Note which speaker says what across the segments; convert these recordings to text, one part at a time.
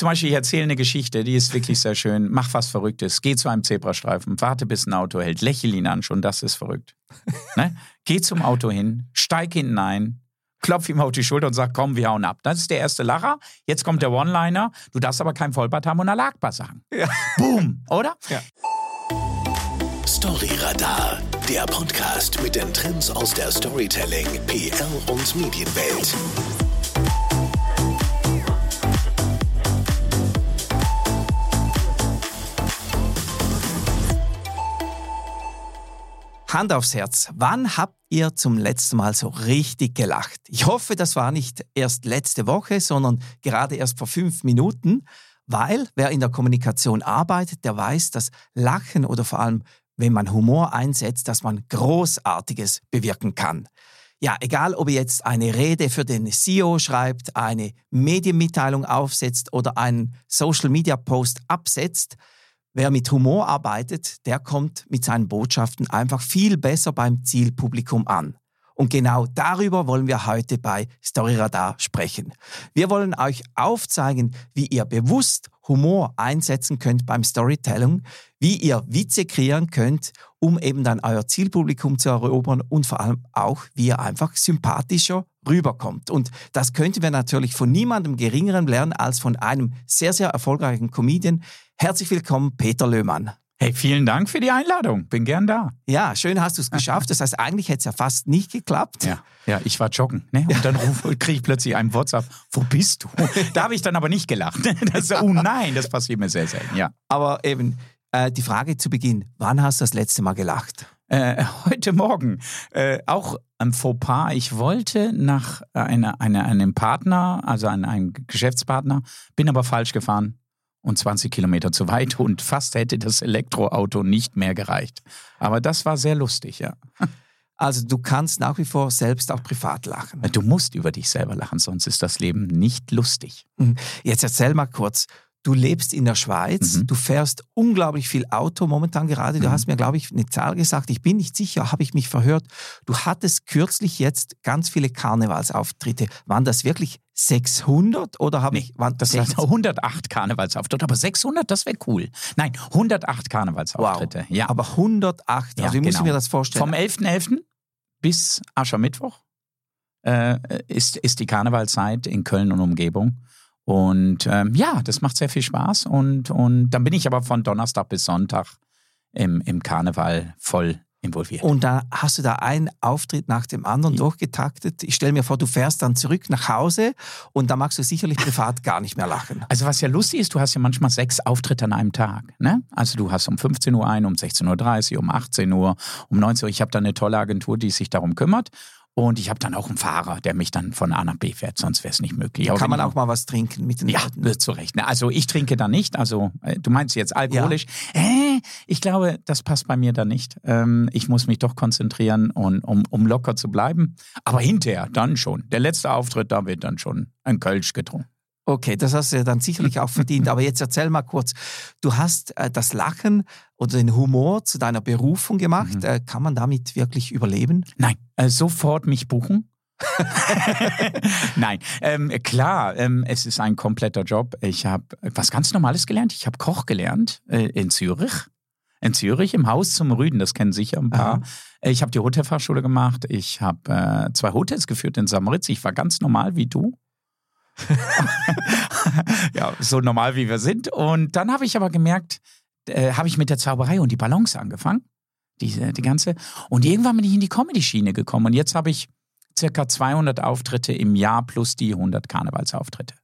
Speaker 1: zum Beispiel, ich erzähle eine Geschichte, die ist wirklich sehr schön. Mach was Verrücktes. Geh zu einem Zebrastreifen, warte, bis ein Auto hält, lächel ihn an, schon das ist verrückt. ne? Geh zum Auto hin, steig hinten ein, klopf ihm auf die Schulter und sag, komm, wir hauen ab. Das ist der erste Lacher. Jetzt kommt der One-Liner. Du darfst aber kein Vollbart haben und Alakbar sagen. Ja. Boom, oder? Ja.
Speaker 2: Storyradar, der Podcast mit den Trends aus der Storytelling, PR und Medienwelt.
Speaker 3: Hand aufs Herz, wann habt ihr zum letzten Mal so richtig gelacht? Ich hoffe, das war nicht erst letzte Woche, sondern gerade erst vor fünf Minuten, weil wer in der Kommunikation arbeitet, der weiß, dass Lachen oder vor allem, wenn man Humor einsetzt, dass man Großartiges bewirken kann. Ja, egal ob ihr jetzt eine Rede für den CEO schreibt, eine Medienmitteilung aufsetzt oder einen Social-Media-Post absetzt, Wer mit Humor arbeitet, der kommt mit seinen Botschaften einfach viel besser beim Zielpublikum an. Und genau darüber wollen wir heute bei Storyradar sprechen. Wir wollen euch aufzeigen, wie ihr bewusst Humor einsetzen könnt beim Storytelling, wie ihr Witze kreieren könnt, um eben dann euer Zielpublikum zu erobern und vor allem auch, wie ihr einfach sympathischer rüberkommt. Und das könnten wir natürlich von niemandem Geringeren lernen als von einem sehr, sehr erfolgreichen Comedian. Herzlich willkommen, Peter Löhmann.
Speaker 1: Hey, vielen Dank für die Einladung. Bin gern da.
Speaker 3: Ja, schön hast du es geschafft. Das heißt, eigentlich hätte es ja fast nicht geklappt.
Speaker 1: Ja, ja ich war joggen. Ne? Und dann kriege ich plötzlich einen WhatsApp. Wo bist du? Da habe ich dann aber nicht gelacht. Das, oh nein, das passiert mir sehr selten. Ja.
Speaker 3: Aber eben, äh, die Frage zu Beginn: Wann hast du das letzte Mal gelacht?
Speaker 1: Äh, heute Morgen. Äh, auch ein Fauxpas. Ich wollte nach einer, einer, einem Partner, also einem, einem Geschäftspartner, bin aber falsch gefahren und 20 Kilometer zu weit und fast hätte das Elektroauto nicht mehr gereicht. Aber das war sehr lustig, ja.
Speaker 3: Also du kannst nach wie vor selbst auch privat lachen.
Speaker 1: Du musst über dich selber lachen, sonst ist das Leben nicht lustig.
Speaker 3: Mhm. Jetzt erzähl mal kurz, Du lebst in der Schweiz, mhm. du fährst unglaublich viel Auto momentan gerade. Du mhm. hast mir, glaube ich, eine Zahl gesagt. Ich bin nicht sicher, habe ich mich verhört. Du hattest kürzlich jetzt ganz viele Karnevalsauftritte. Waren das wirklich 600 oder habe nee, ich?
Speaker 1: Waren das 60? 108 Karnevalsauftritte, aber 600, das wäre cool. Nein, 108 Karnevalsauftritte.
Speaker 3: Wow. Ja. Aber 108,
Speaker 1: ja, also wie genau. muss ich mir das vorstellen? Vom 11.11. .11. bis Aschermittwoch äh, ist, ist die Karnevalzeit in Köln und Umgebung. Und ähm, ja, das macht sehr viel Spaß. Und, und dann bin ich aber von Donnerstag bis Sonntag im, im Karneval voll involviert.
Speaker 3: Und da hast du da einen Auftritt nach dem anderen ja. durchgetaktet. Ich stelle mir vor, du fährst dann zurück nach Hause und da magst du sicherlich privat gar nicht mehr lachen.
Speaker 1: Also was ja lustig ist, du hast ja manchmal sechs Auftritte an einem Tag. Ne? Also du hast um 15 Uhr einen, um 16.30 Uhr, um 18 Uhr, um 19 Uhr. Ich habe da eine tolle Agentur, die sich darum kümmert. Und ich habe dann auch einen Fahrer, der mich dann von A nach B fährt, sonst wäre es nicht möglich.
Speaker 3: Da kann man auch mal was trinken mit den
Speaker 1: Ja, Leuten. zu Recht. Ne? Also ich trinke da nicht. Also äh, du meinst jetzt alkoholisch. Ja. Äh, ich glaube, das passt bei mir da nicht. Ähm, ich muss mich doch konzentrieren, und, um, um locker zu bleiben. Aber hinterher dann schon. Der letzte Auftritt, da wird dann schon ein Kölsch getrunken.
Speaker 3: Okay, das hast du ja dann sicherlich auch verdient. Aber jetzt erzähl mal kurz, du hast äh, das Lachen oder den Humor zu deiner Berufung gemacht. Mhm. Äh, kann man damit wirklich überleben?
Speaker 1: Nein, äh, sofort mich buchen. Nein, ähm, klar, ähm, es ist ein kompletter Job. Ich habe was ganz Normales gelernt. Ich habe Koch gelernt äh, in Zürich. In Zürich im Haus zum Rüden, das kennen sicher ein paar. Aha. Ich habe die Hotelfachschule gemacht. Ich habe äh, zwei Hotels geführt in Samaritz. Ich war ganz normal wie du. ja, so normal wie wir sind. Und dann habe ich aber gemerkt, äh, habe ich mit der Zauberei und die Balance angefangen. Die, die ganze. Und irgendwann bin ich in die Comedy-Schiene gekommen. Und jetzt habe ich circa 200 Auftritte im Jahr plus die 100 Karnevalsauftritte.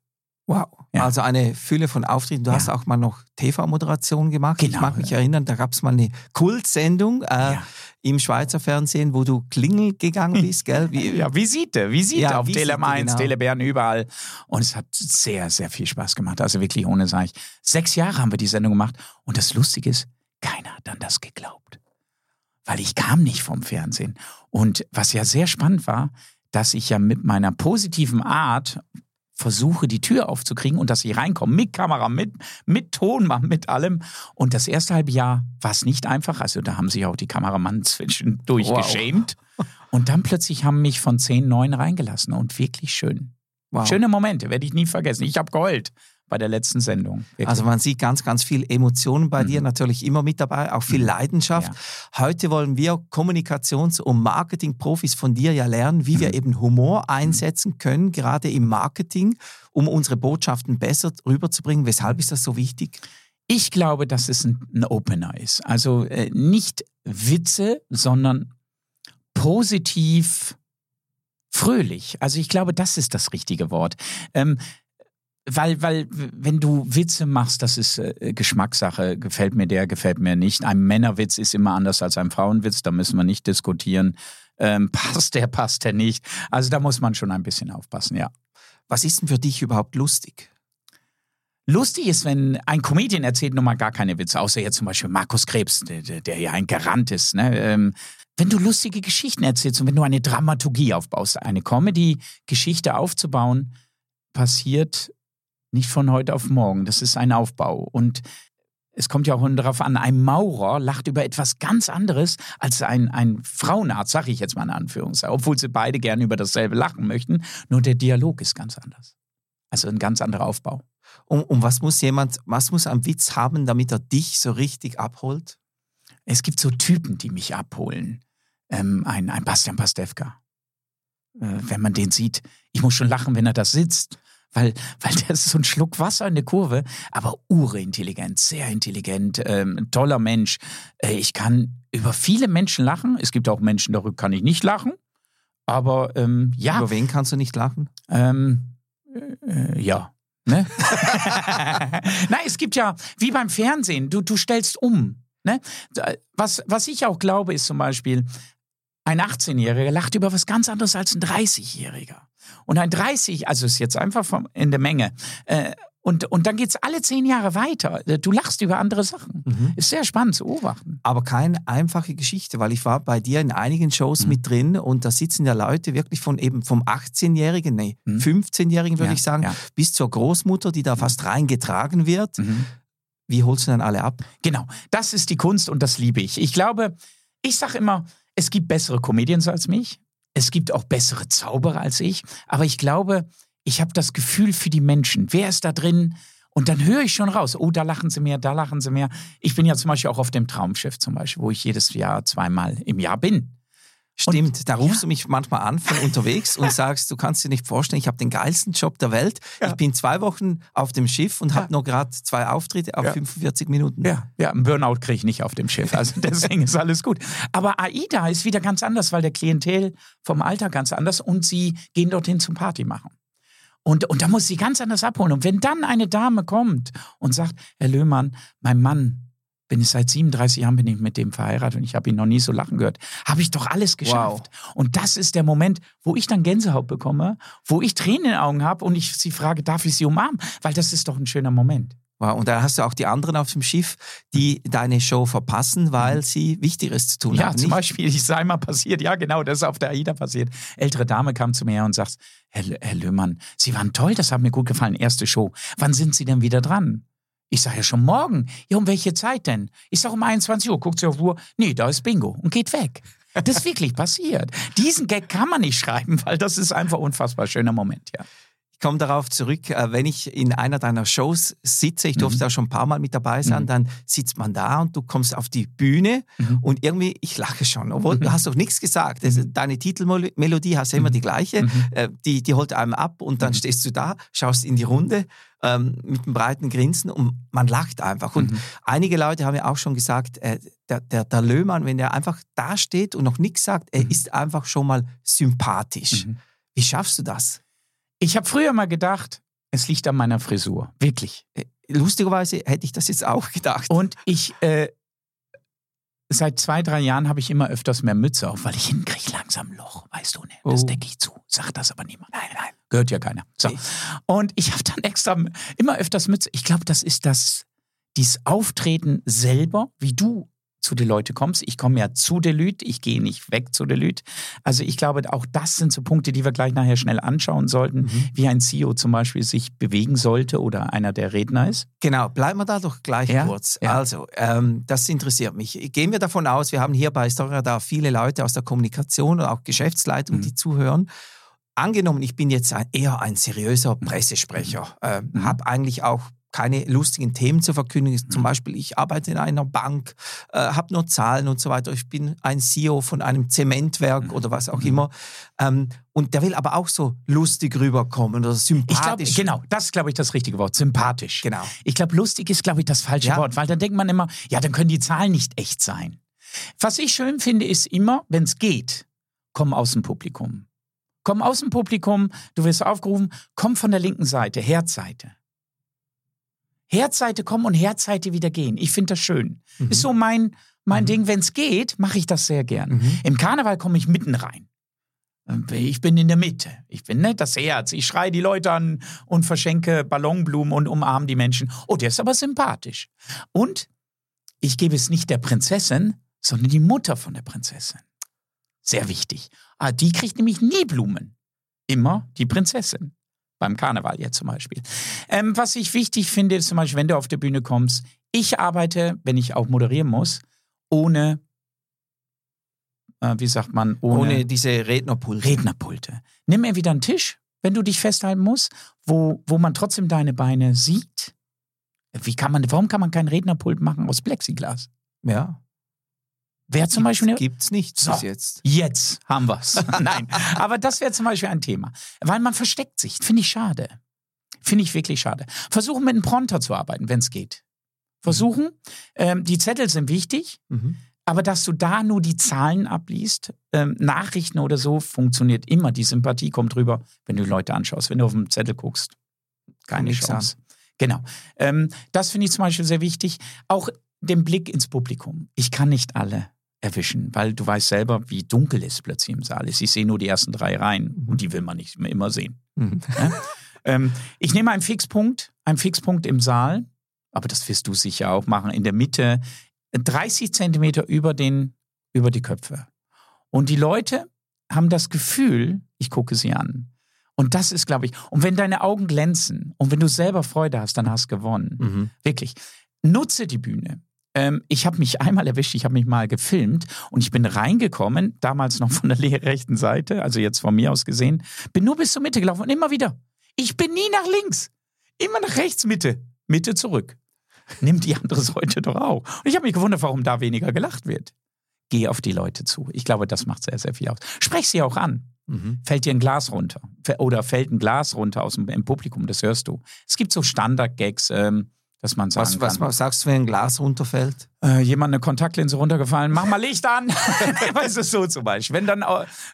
Speaker 3: Wow. Ja. Also eine Fülle von Auftritten. Du ja. hast auch mal noch TV-Moderation gemacht. Genau. Ich mag mich erinnern, da gab es mal eine Kultsendung äh, ja. im Schweizer Fernsehen, wo du Klingel gegangen bist, gell?
Speaker 1: Wie, ja, Visite, Visite ja, auf Tele 1, genau. Telebären, überall. Und es hat sehr, sehr viel Spaß gemacht. Also wirklich ohne sag ich. Sechs Jahre haben wir die Sendung gemacht. Und das Lustige ist, keiner hat an das geglaubt. Weil ich kam nicht vom Fernsehen. Und was ja sehr spannend war, dass ich ja mit meiner positiven Art versuche, die Tür aufzukriegen und dass ich reinkomme, mit Kamera, mit, mit Ton, mit allem. Und das erste halbe Jahr war es nicht einfach. Also da haben sich auch die Kameramannen zwischendurch wow. geschämt. Und dann plötzlich haben mich von zehn, neun reingelassen und wirklich schön. Wow. Schöne Momente, werde ich nie vergessen. Ich habe geheult, bei der letzten Sendung.
Speaker 3: Wirklich. Also man sieht ganz, ganz viel Emotionen bei mhm. dir natürlich immer mit dabei, auch viel mhm. Leidenschaft. Ja. Heute wollen wir Kommunikations- und Marketing-Profis von dir ja lernen, wie mhm. wir eben Humor mhm. einsetzen können, gerade im Marketing, um unsere Botschaften besser rüberzubringen. Weshalb ist das so wichtig?
Speaker 1: Ich glaube, dass es ein, ein Opener ist. Also äh, nicht Witze, sondern positiv fröhlich. Also ich glaube, das ist das richtige Wort. Ähm, weil, weil, wenn du Witze machst, das ist äh, Geschmackssache. Gefällt mir der, gefällt mir nicht. Ein Männerwitz ist immer anders als ein Frauenwitz. Da müssen wir nicht diskutieren. Ähm, passt der, passt der nicht. Also da muss man schon ein bisschen aufpassen, ja.
Speaker 3: Was ist denn für dich überhaupt lustig?
Speaker 1: Lustig ist, wenn ein Comedian erzählt nun mal gar keine Witze, außer jetzt zum Beispiel Markus Krebs, der, der ja ein Garant ist. Ne? Ähm, wenn du lustige Geschichten erzählst und wenn du eine Dramaturgie aufbaust, eine Comedy-Geschichte aufzubauen, passiert nicht von heute auf morgen. Das ist ein Aufbau. Und es kommt ja auch darauf an, ein Maurer lacht über etwas ganz anderes als ein, ein Frauenarzt, sage ich jetzt mal in Anführungszeichen, obwohl sie beide gerne über dasselbe lachen möchten. Nur der Dialog ist ganz anders. Also ein ganz anderer Aufbau.
Speaker 3: Und, und was muss jemand, was muss ein Witz haben, damit er dich so richtig abholt?
Speaker 1: Es gibt so Typen, die mich abholen. Ähm, ein, ein Bastian Pastewka. Äh, wenn man den sieht, ich muss schon lachen, wenn er da sitzt. Weil, weil der ist so ein Schluck Wasser in der Kurve, aber urintelligent, sehr intelligent, ähm, toller Mensch. Äh, ich kann über viele Menschen lachen. Es gibt auch Menschen, darüber kann ich nicht lachen. Aber ähm, ja.
Speaker 3: Über wen kannst du nicht lachen?
Speaker 1: Ähm, äh, ja. Ne? Nein, es gibt ja, wie beim Fernsehen, du, du stellst um. Ne? Was, was ich auch glaube, ist zum Beispiel, ein 18-Jähriger lacht über was ganz anderes als ein 30-Jähriger. Und ein 30, also ist jetzt einfach vom, in der Menge. Äh, und, und dann geht es alle zehn Jahre weiter. Du lachst über andere Sachen. Mhm. Ist sehr spannend zu beobachten.
Speaker 3: Aber keine einfache Geschichte, weil ich war bei dir in einigen Shows mhm. mit drin und da sitzen ja Leute wirklich von eben vom 18-Jährigen, nee, mhm. 15-Jährigen würde ja, ich sagen, ja. bis zur Großmutter, die da mhm. fast reingetragen wird. Mhm. Wie holst du dann alle ab?
Speaker 1: Genau, das ist die Kunst und das liebe ich. Ich glaube, ich sage immer, es gibt bessere Comedians als mich. Es gibt auch bessere Zauberer als ich. Aber ich glaube, ich habe das Gefühl für die Menschen. Wer ist da drin? Und dann höre ich schon raus, oh, da lachen sie mehr, da lachen sie mehr. Ich bin ja zum Beispiel auch auf dem Traumschiff zum Beispiel, wo ich jedes Jahr zweimal im Jahr bin.
Speaker 3: Stimmt, und, da rufst ja. du mich manchmal an von unterwegs und sagst, du kannst dir nicht vorstellen, ich habe den geilsten Job der Welt. Ja. Ich bin zwei Wochen auf dem Schiff und ja. habe nur gerade zwei Auftritte auf 45 Minuten.
Speaker 1: Ja, ja einen Burnout kriege ich nicht auf dem Schiff. Also deswegen ist alles gut. Aber AIDA ist wieder ganz anders, weil der Klientel vom Alter ganz anders und sie gehen dorthin zum Party machen. Und, und da muss sie ganz anders abholen. Und wenn dann eine Dame kommt und sagt, Herr Löhmann, mein Mann bin ich seit 37 Jahren bin ich mit dem verheiratet und ich habe ihn noch nie so lachen gehört. Habe ich doch alles geschafft. Wow. Und das ist der Moment, wo ich dann Gänsehaut bekomme, wo ich Tränen in den Augen habe und ich sie frage, darf ich sie umarmen? Weil das ist doch ein schöner Moment.
Speaker 3: Wow, und da hast du auch die anderen auf dem Schiff, die deine Show verpassen, weil mhm. sie Wichtigeres zu tun
Speaker 1: ja,
Speaker 3: haben.
Speaker 1: Ja, zum Beispiel, ich sei mal passiert, ja genau, das ist auf der AIDA passiert. Ältere Dame kam zu mir und sagt, Herr, Herr Löhmann, Sie waren toll, das hat mir gut gefallen, erste Show. Wann sind Sie denn wieder dran? Ich sage ja schon morgen. Ja, um welche Zeit denn? Ich sage um 21 Uhr. Guckt sie auf die Uhr. Nee, da ist Bingo und geht weg. Das ist wirklich passiert. Diesen Gag kann man nicht schreiben, weil das ist einfach unfassbar schöner Moment, ja.
Speaker 3: Ich komme darauf zurück, äh, wenn ich in einer deiner Shows sitze, ich durfte mhm. da schon ein paar Mal mit dabei sein, mhm. dann sitzt man da und du kommst auf die Bühne mhm. und irgendwie, ich lache schon, obwohl du mhm. hast doch nichts gesagt. Also deine Titelmelodie hast ja immer die gleiche, mhm. äh, die, die holt einem ab und dann stehst du da, schaust in die Runde ähm, mit einem breiten Grinsen und man lacht einfach. Und einige Leute haben ja auch schon gesagt, äh, der, der, der Löhmann, wenn er einfach da steht und noch nichts sagt, er ist einfach schon mal sympathisch. Wie schaffst du das?
Speaker 1: Ich habe früher mal gedacht, es liegt an meiner Frisur. Wirklich.
Speaker 3: Äh, lustigerweise hätte ich das jetzt auch gedacht.
Speaker 1: Und ich, äh, seit zwei, drei Jahren habe ich immer öfters mehr Mütze auf, weil ich hinkriege langsam ein Loch, weißt du, ne? Das oh. decke ich zu. Sag das aber niemand. Nein, nein. Gehört ja keiner. So. Und ich habe dann extra immer öfters Mütze. Ich glaube, das ist das, dieses Auftreten selber, wie du zu Deloitte kommst. Ich komme ja zu Deloitte, ich gehe nicht weg zu Deloitte. Also ich glaube, auch das sind so Punkte, die wir gleich nachher schnell anschauen sollten, mhm. wie ein CEO zum Beispiel sich bewegen sollte oder einer der Redner ist.
Speaker 3: Genau, bleiben wir da doch gleich ja? kurz. Ja. Also, ähm, das interessiert mich. Gehen wir davon aus, wir haben hier bei Storia da viele Leute aus der Kommunikation und auch Geschäftsleitung, mhm. die zuhören. angenommen, ich bin jetzt ein, eher ein seriöser Pressesprecher, äh, mhm. habe eigentlich auch keine lustigen Themen zu verkündigen. Mhm. Zum Beispiel, ich arbeite in einer Bank, äh, habe nur Zahlen und so weiter. Ich bin ein CEO von einem Zementwerk mhm. oder was auch mhm. immer. Ähm, und der will aber auch so lustig rüberkommen oder sympathisch.
Speaker 1: Ich glaub, genau, das ist, glaube ich, das richtige Wort. Sympathisch.
Speaker 3: Genau.
Speaker 1: Ich glaube, lustig ist, glaube ich, das falsche ja. Wort, weil dann denkt man immer, ja, dann können die Zahlen nicht echt sein. Was ich schön finde, ist immer, wenn es geht, komm aus dem Publikum. Komm aus dem Publikum, du wirst aufgerufen, komm von der linken Seite, Herzseite. Herzseite kommen und Herzseite wieder gehen. Ich finde das schön. Mhm. Ist so mein, mein mhm. Ding. Wenn es geht, mache ich das sehr gern. Mhm. Im Karneval komme ich mitten rein. Ich bin in der Mitte. Ich bin ne, das Herz. Ich schreie die Leute an und verschenke Ballonblumen und umarme die Menschen. Oh, der ist aber sympathisch. Und ich gebe es nicht der Prinzessin, sondern die Mutter von der Prinzessin. Sehr wichtig. Ah, die kriegt nämlich nie Blumen. Immer die Prinzessin. Beim Karneval jetzt zum Beispiel. Ähm, was ich wichtig finde, ist zum Beispiel, wenn du auf der Bühne kommst, ich arbeite, wenn ich auch moderieren muss, ohne, äh, wie sagt man,
Speaker 3: ohne, ohne diese Rednerpulte.
Speaker 1: Rednerpulte. Nimm mir wieder einen Tisch, wenn du dich festhalten musst, wo, wo man trotzdem deine Beine sieht. Wie kann man, warum kann man keinen Rednerpult machen aus Plexiglas?
Speaker 3: Ja.
Speaker 1: Wäre zum Beispiel.
Speaker 3: Gibt's nicht
Speaker 1: so,
Speaker 3: bis jetzt.
Speaker 1: Jetzt haben wir's. Nein. Aber das wäre zum Beispiel ein Thema. Weil man versteckt sich. Finde ich schade. Finde ich wirklich schade. Versuchen mit einem Pronter zu arbeiten, wenn es geht. Versuchen. Ähm, die Zettel sind wichtig. Mhm. Aber dass du da nur die Zahlen abliest, ähm, Nachrichten oder so, funktioniert immer. Die Sympathie kommt rüber, wenn du Leute anschaust. Wenn du auf den Zettel guckst, keine Chance. An. Genau. Ähm, das finde ich zum Beispiel sehr wichtig. Auch den Blick ins Publikum. Ich kann nicht alle erwischen, weil du weißt selber, wie dunkel es plötzlich im Saal ist. Ich sehe nur die ersten drei Reihen mhm. und die will man nicht immer sehen. Mhm. Ja? ähm, ich nehme einen Fixpunkt, einen Fixpunkt im Saal, aber das wirst du sicher auch machen, in der Mitte, 30 Zentimeter über, den, über die Köpfe. Und die Leute haben das Gefühl, ich gucke sie an. Und das ist, glaube ich, und wenn deine Augen glänzen und wenn du selber Freude hast, dann hast du gewonnen. Mhm. Wirklich. Nutze die Bühne. Ähm, ich habe mich einmal erwischt, ich habe mich mal gefilmt und ich bin reingekommen, damals noch von der rechten Seite, also jetzt von mir aus gesehen, bin nur bis zur Mitte gelaufen und immer wieder. Ich bin nie nach links, immer nach rechts, Mitte, Mitte zurück. Nimm die andere Seite doch auch. Und ich habe mich gewundert, warum da weniger gelacht wird. Geh auf die Leute zu. Ich glaube, das macht sehr, sehr viel aus. Sprech sie auch an. Mhm. Fällt dir ein Glas runter oder fällt ein Glas runter aus dem Publikum, das hörst du. Es gibt so Standard-Gags. Ähm, dass man sagen
Speaker 3: was,
Speaker 1: kann.
Speaker 3: Was sagst du, wenn ein Glas runterfällt?
Speaker 1: Äh, jemand eine Kontaktlinse runtergefallen, mach mal Licht an. weißt du, so zum Beispiel. Wenn dann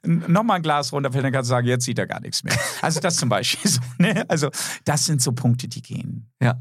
Speaker 1: nochmal ein Glas runterfällt, dann kannst du sagen, jetzt sieht er gar nichts mehr. Also das zum Beispiel. So, ne? Also das sind so Punkte, die gehen.
Speaker 3: Ja.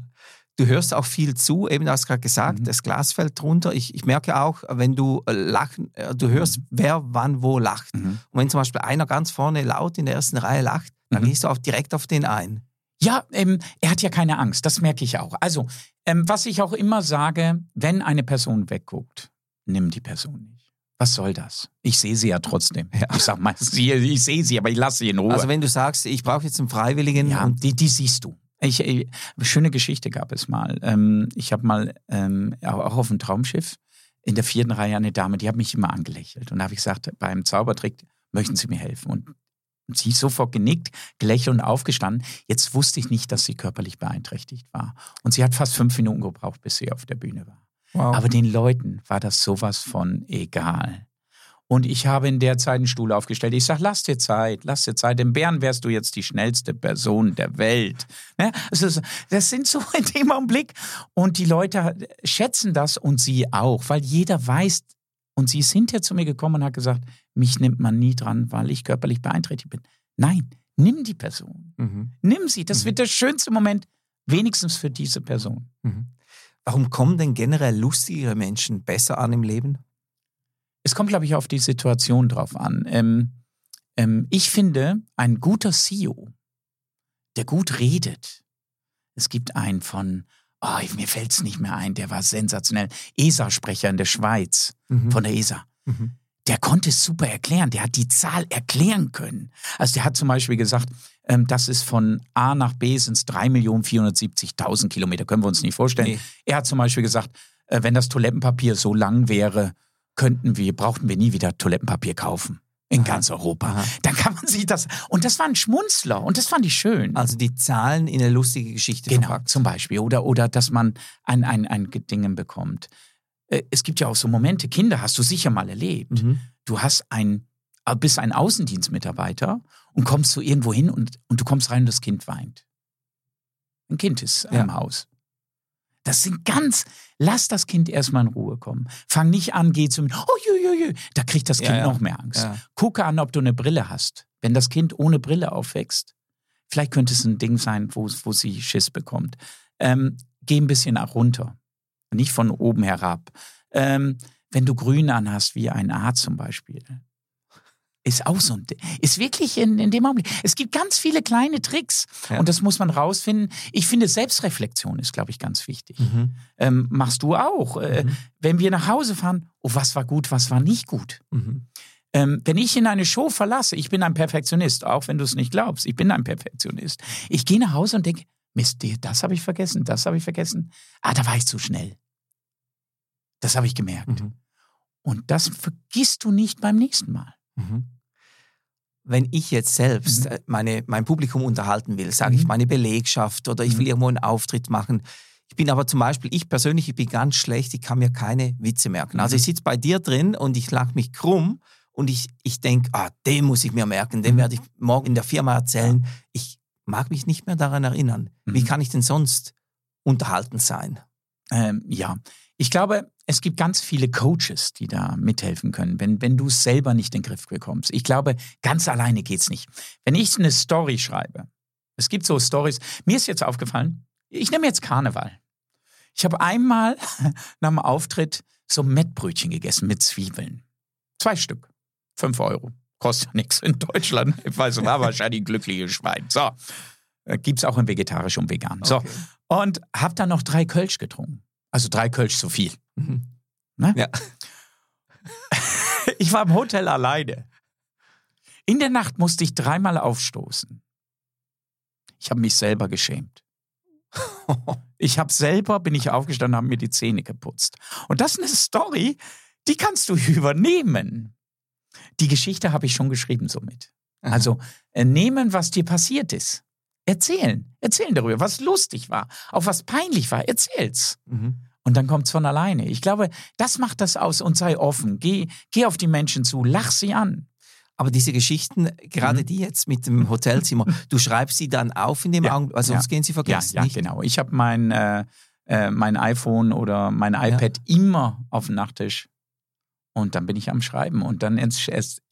Speaker 3: Du hörst auch viel zu, eben hast gerade gesagt, mhm. das Glas fällt runter. Ich, ich merke auch, wenn du äh, lachen, äh, du hörst, mhm. wer wann wo lacht. Mhm. Und wenn zum Beispiel einer ganz vorne laut in der ersten Reihe lacht, dann mhm. gehst du auch direkt auf den ein.
Speaker 1: Ja, ähm, er hat ja keine Angst, das merke ich auch. Also, ähm, was ich auch immer sage, wenn eine Person wegguckt, nimm die Person nicht. Was soll das? Ich sehe sie ja trotzdem. Ja. Ich sag mal, ich sehe sie, aber ich lasse sie in Ruhe.
Speaker 3: Also wenn du sagst, ich brauche jetzt einen Freiwilligen.
Speaker 1: Ja, die, die siehst du. Ich, ich, schöne Geschichte gab es mal. Ähm, ich habe mal ähm, auch auf dem Traumschiff in der vierten Reihe eine Dame, die hat mich immer angelächelt. Und da habe ich gesagt, beim Zaubertrick möchten Sie mir helfen. Und Sie ist sofort genickt, gelächelt und aufgestanden. Jetzt wusste ich nicht, dass sie körperlich beeinträchtigt war. Und sie hat fast fünf Minuten gebraucht, bis sie auf der Bühne war. Wow. Aber den Leuten war das sowas von egal. Und ich habe in der Zeit einen Stuhl aufgestellt. Ich sage, lass dir Zeit, lass dir Zeit. Im Bären wärst du jetzt die schnellste Person der Welt. Also, das sind so in dem Augenblick. Und die Leute schätzen das und sie auch, weil jeder weiß, und sie ist hinterher zu mir gekommen und hat gesagt, mich nimmt man nie dran, weil ich körperlich beeinträchtigt bin. Nein, nimm die Person. Mhm. Nimm sie. Das mhm. wird der schönste Moment, wenigstens für diese Person. Mhm.
Speaker 3: Warum kommen denn generell lustigere Menschen besser an im Leben?
Speaker 1: Es kommt, glaube ich, auf die Situation drauf an. Ähm, ähm, ich finde, ein guter CEO, der gut redet, es gibt einen von oh, mir fällt es nicht mehr ein, der war sensationell. ESA-Sprecher in der Schweiz, mhm. von der ESA. Mhm. Der konnte es super erklären, der hat die Zahl erklären können. Also der hat zum Beispiel gesagt, ähm, das ist von A nach B sind es 3.470.000 Kilometer, können wir uns nicht vorstellen. Nee. Er hat zum Beispiel gesagt, äh, wenn das Toilettenpapier so lang wäre, könnten wir, brauchten wir nie wieder Toilettenpapier kaufen. in ganz Europa. Aha. Dann kann man sich das. Und das war ein Schmunzler und das fand ich schön.
Speaker 3: Also die Zahlen in eine lustige Geschichte
Speaker 1: genau, verpackt. zum Beispiel. Oder, oder dass man ein, ein, ein Dingen bekommt. Äh, es gibt ja auch so Momente, Kinder hast du sicher mal erlebt. Mhm. Du hast ein, äh, bist ein Außendienstmitarbeiter und kommst so irgendwo hin und, und du kommst rein und das Kind weint. Ein Kind ist ja. im Haus. Das sind ganz, lass das Kind erstmal in Ruhe kommen. Fang nicht an, geh zum, oh, jö, jö, jö. da kriegt das Kind ja, ja. noch mehr Angst. Gucke an, ob du eine Brille hast. Wenn das Kind ohne Brille aufwächst, vielleicht könnte es ein Ding sein, wo, wo sie Schiss bekommt. Ähm, geh ein bisschen nach runter, nicht von oben herab. Ähm, wenn du grün anhast, wie ein A zum Beispiel, ist auch so ein, ist wirklich in, in dem Augenblick. Es gibt ganz viele kleine Tricks ja. und das muss man rausfinden. Ich finde, Selbstreflexion ist, glaube ich, ganz wichtig. Mhm. Ähm, machst du auch. Äh, mhm. wenn wir nach Hause fahren, oh, was war gut, was war nicht gut. Mhm. Ähm, wenn ich in eine Show verlasse, ich bin ein Perfektionist, auch wenn du es nicht glaubst, ich bin ein Perfektionist. Ich gehe nach Hause und denke, Mist, das habe ich vergessen, das habe ich vergessen. Ah, da war ich zu schnell. Das habe ich gemerkt. Mhm. Und das vergisst du nicht beim nächsten Mal. Mhm.
Speaker 3: Wenn ich jetzt selbst mhm. Äh, meine, mein Publikum unterhalten will, sage ich mhm. meine Belegschaft oder ich will mhm. irgendwo einen Auftritt machen, ich bin aber zum Beispiel, ich persönlich, ich bin ganz schlecht, ich kann mir keine Witze merken. Also ich sitze bei dir drin und ich lache mich krumm und ich, ich denke, ah, den muss ich mir merken, den werde ich morgen in der Firma erzählen. Ich mag mich nicht mehr daran erinnern. Wie kann ich denn sonst unterhalten sein?
Speaker 1: Ähm, ja, ich glaube, es gibt ganz viele Coaches, die da mithelfen können, wenn, wenn du es selber nicht in den Griff bekommst. Ich glaube, ganz alleine geht es nicht. Wenn ich eine Story schreibe, es gibt so Stories, mir ist jetzt aufgefallen, ich nehme jetzt Karneval. Ich habe einmal nach dem Auftritt so Mettbrötchen gegessen mit Zwiebeln. Zwei Stück. Fünf Euro. Kostet ja nichts in Deutschland. Ich weiß, war wahrscheinlich ein glückliches Schwein. So. Äh, gibt es auch in vegetarisch und vegan. So. Okay. Und habe dann noch drei Kölsch getrunken. Also drei Kölsch zu viel. Mhm. Ne? Ja. ich war im Hotel alleine. In der Nacht musste ich dreimal aufstoßen. Ich habe mich selber geschämt. Ich habe selber, bin ich aufgestanden, habe mir die Zähne geputzt. Und das ist eine Story, die kannst du übernehmen. Die Geschichte habe ich schon geschrieben somit. Also äh, nehmen, was dir passiert ist. Erzählen. Erzählen darüber, was lustig war, auch was peinlich war. Erzähl's. Mhm. Und dann kommt's von alleine. Ich glaube, das macht das aus und sei offen. Geh, geh auf die Menschen zu, lach sie an.
Speaker 3: Aber diese Geschichten, gerade mhm. die jetzt mit dem Hotelzimmer, du schreibst sie dann auf in dem ja, Augen, also sonst ja. gehen sie vergessen.
Speaker 1: Ja, ja genau. Ich habe mein, äh, äh, mein iPhone oder mein iPad ja. immer auf dem Nachttisch. Und dann bin ich am Schreiben und dann es, es